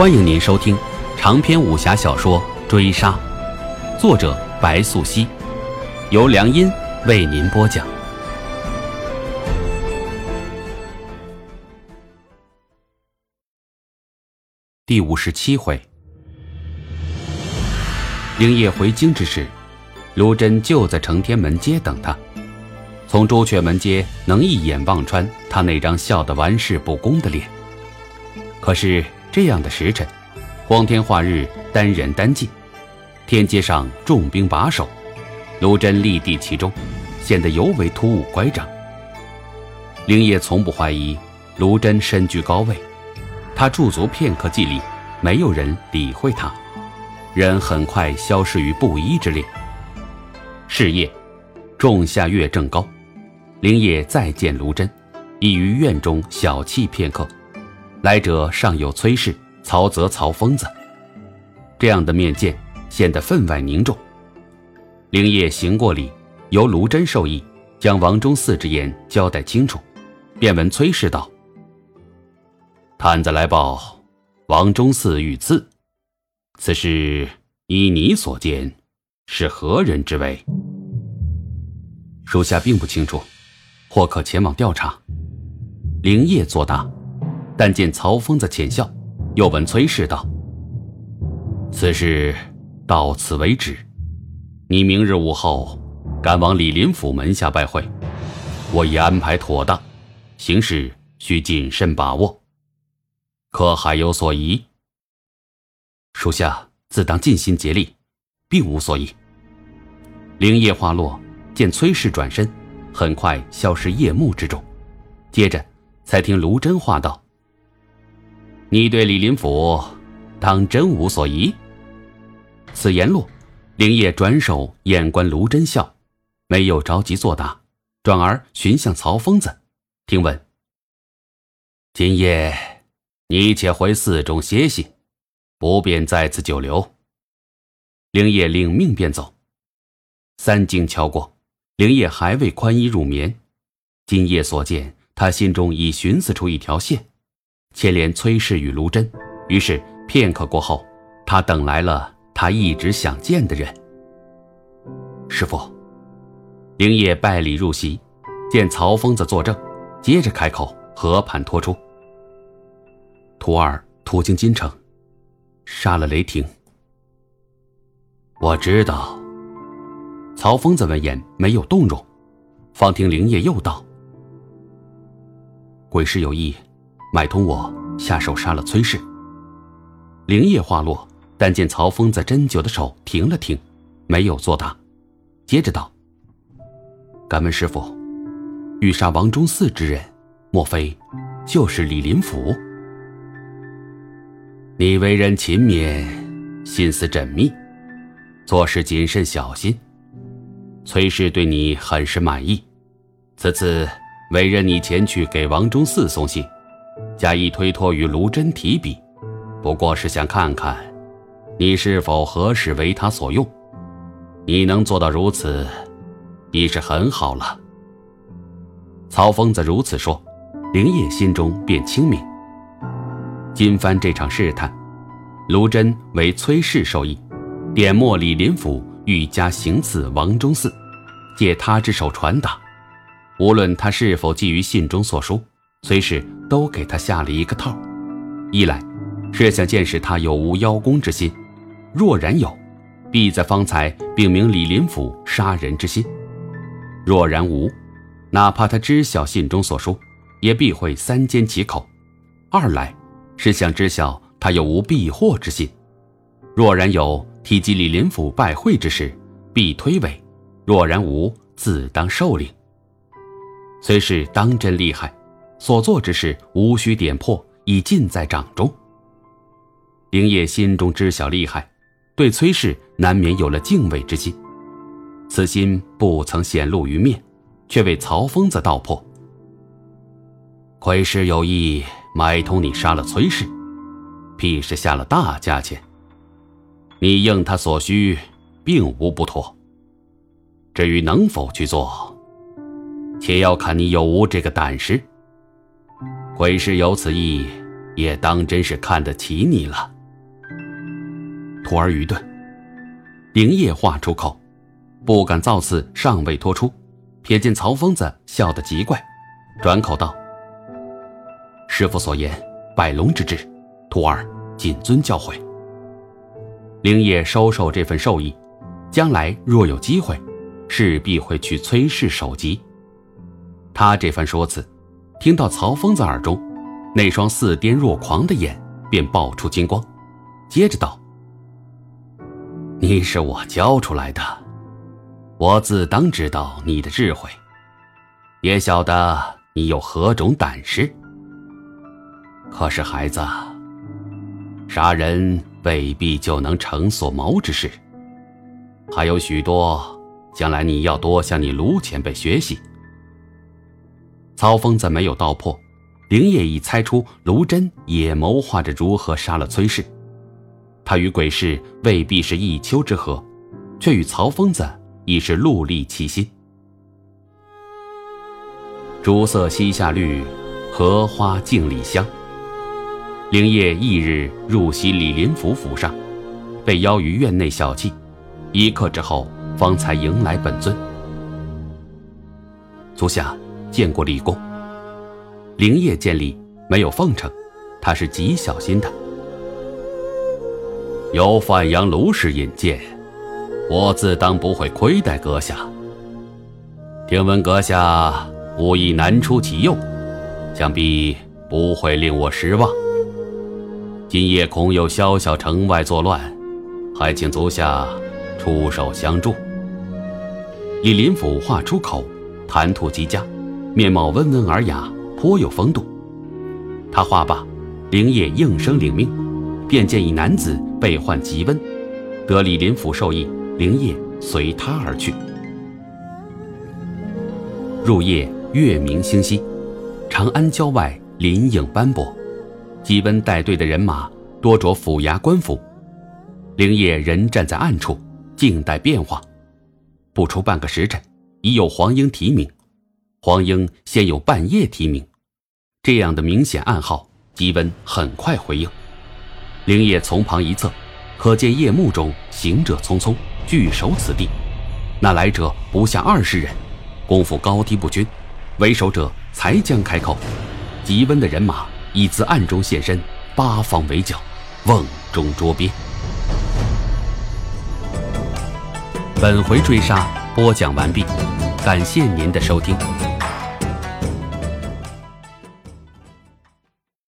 欢迎您收听长篇武侠小说《追杀》，作者白素熙，由良音为您播讲。第五十七回，灵叶回京之时，卢真就在承天门街等他。从朱雀门街能一眼望穿他那张笑得玩世不恭的脸。可是。这样的时辰，光天化日，单人单骑，天街上重兵把守，卢真立地其中，显得尤为突兀乖张。灵叶从不怀疑卢真身居高位，他驻足片刻寂立，没有人理会他，人很快消失于布衣之列。是夜，仲夏月正高，灵叶再见卢真，已于院中小憩片刻。来者尚有崔氏、曹泽、曹疯子，这样的面见显得分外凝重。灵业行过礼，由卢真授意，将王忠嗣之言交代清楚，便问崔氏道：“探子来报，王忠嗣遇刺，此事依你所见，是何人之为？”属下并不清楚，或可前往调查。灵业作答。但见曹疯子浅笑，又问崔氏道：“此事到此为止，你明日午后赶往李林甫门下拜会，我已安排妥当，行事需谨慎把握。可还有所疑？”属下自当尽心竭力，并无所疑。灵叶花落，见崔氏转身，很快消失夜幕之中，接着才听卢真话道。你对李林甫，当真无所疑？此言落，灵业转手眼观卢真笑，没有着急作答，转而寻向曹疯子，听闻：今夜你且回寺中歇息，不便在此久留。灵业领命便走。三更敲过，灵业还未宽衣入眠。今夜所见，他心中已寻思出一条线。牵连崔氏与卢真，于是片刻过后，他等来了他一直想见的人。师傅，灵业拜礼入席，见曹疯子作证，接着开口和盘托出：徒儿途经京城，杀了雷霆。我知道。曹疯子闻言没有动容，方听灵业又道：鬼师有意。买通我下手杀了崔氏。灵叶话落，但见曹峰在针灸的手停了停，没有作答，接着道：“敢问师傅，欲杀王忠嗣之人，莫非就是李林甫？你为人勤勉，心思缜密，做事谨慎小心。崔氏对你很是满意，此次委任你前去给王忠嗣送信。”加以推脱于卢真提笔，不过是想看看，你是否合适为他所用。你能做到如此，已是很好了。曹疯子如此说，灵叶心中便清明。今番这场试探，卢真为崔氏授意，点墨李林甫欲加行刺王忠嗣，借他之手传达。无论他是否记于信中所书。崔氏都给他下了一个套，一来是想见识他有无邀功之心，若然有，必在方才禀明李林甫杀人之心；若然无，哪怕他知晓信中所说，也必会三缄其口；二来是想知晓他有无避祸之心；若然有，提及李林甫拜会之事，必推诿；若然无，自当受领。崔氏当真厉害。所做之事无需点破，已尽在掌中。灵业心中知晓厉害，对崔氏难免有了敬畏之心。此心不曾显露于面，却为曹疯子道破。亏师有意买通你杀了崔氏，必是下了大价钱。你应他所需，并无不妥。至于能否去做，且要看你有无这个胆识。鬼师有此意，也当真是看得起你了。徒儿愚钝。灵业话出口，不敢造次，尚未脱出，瞥见曹疯子笑得极怪，转口道：“师傅所言，百龙之志，徒儿谨遵教诲。”灵业收受这份授意，将来若有机会，势必会去崔氏首级。他这番说辞，听到曹疯子耳中，那双似癫若狂的眼便爆出金光，接着道。你是我教出来的，我自当知道你的智慧，也晓得你有何种胆识。可是孩子，杀人未必就能成所谋之事，还有许多，将来你要多向你卢前辈学习。曹疯子没有道破，灵业已猜出卢真也谋划着如何杀了崔氏。他与鬼氏未必是一丘之貉，却与曹疯子已是戮力齐心。竹色西下绿，荷花镜里香。灵业翌日入席李林甫府上，被邀于院内小憩，一刻之后方才迎来本尊。足下见过李公。灵业见礼没有奉承，他是极小心的。有范阳卢氏引荐，我自当不会亏待阁下。听闻阁下武艺难出其右，想必不会令我失望。今夜恐有宵小城外作乱，还请足下出手相助。李林甫话出口，谈吐极佳，面貌温文尔雅，颇有风度。他话罢，灵业应声领命。便见一男子被患急温，得李林甫授意，灵业随他而去。入夜，月明星稀，长安郊外林影斑驳，吉温带队的人马多着府衙官服，灵业人站在暗处，静待变化。不出半个时辰，已有黄英提名，黄英先有半夜提名，这样的明显暗号，吉温很快回应。灵业从旁一侧，可见夜幕中行者匆匆，聚守此地。那来者不下二十人，功夫高低不均。为首者才将开口，吉温的人马已自暗中现身，八方围剿，瓮中捉鳖。本回追杀播讲完毕，感谢您的收听。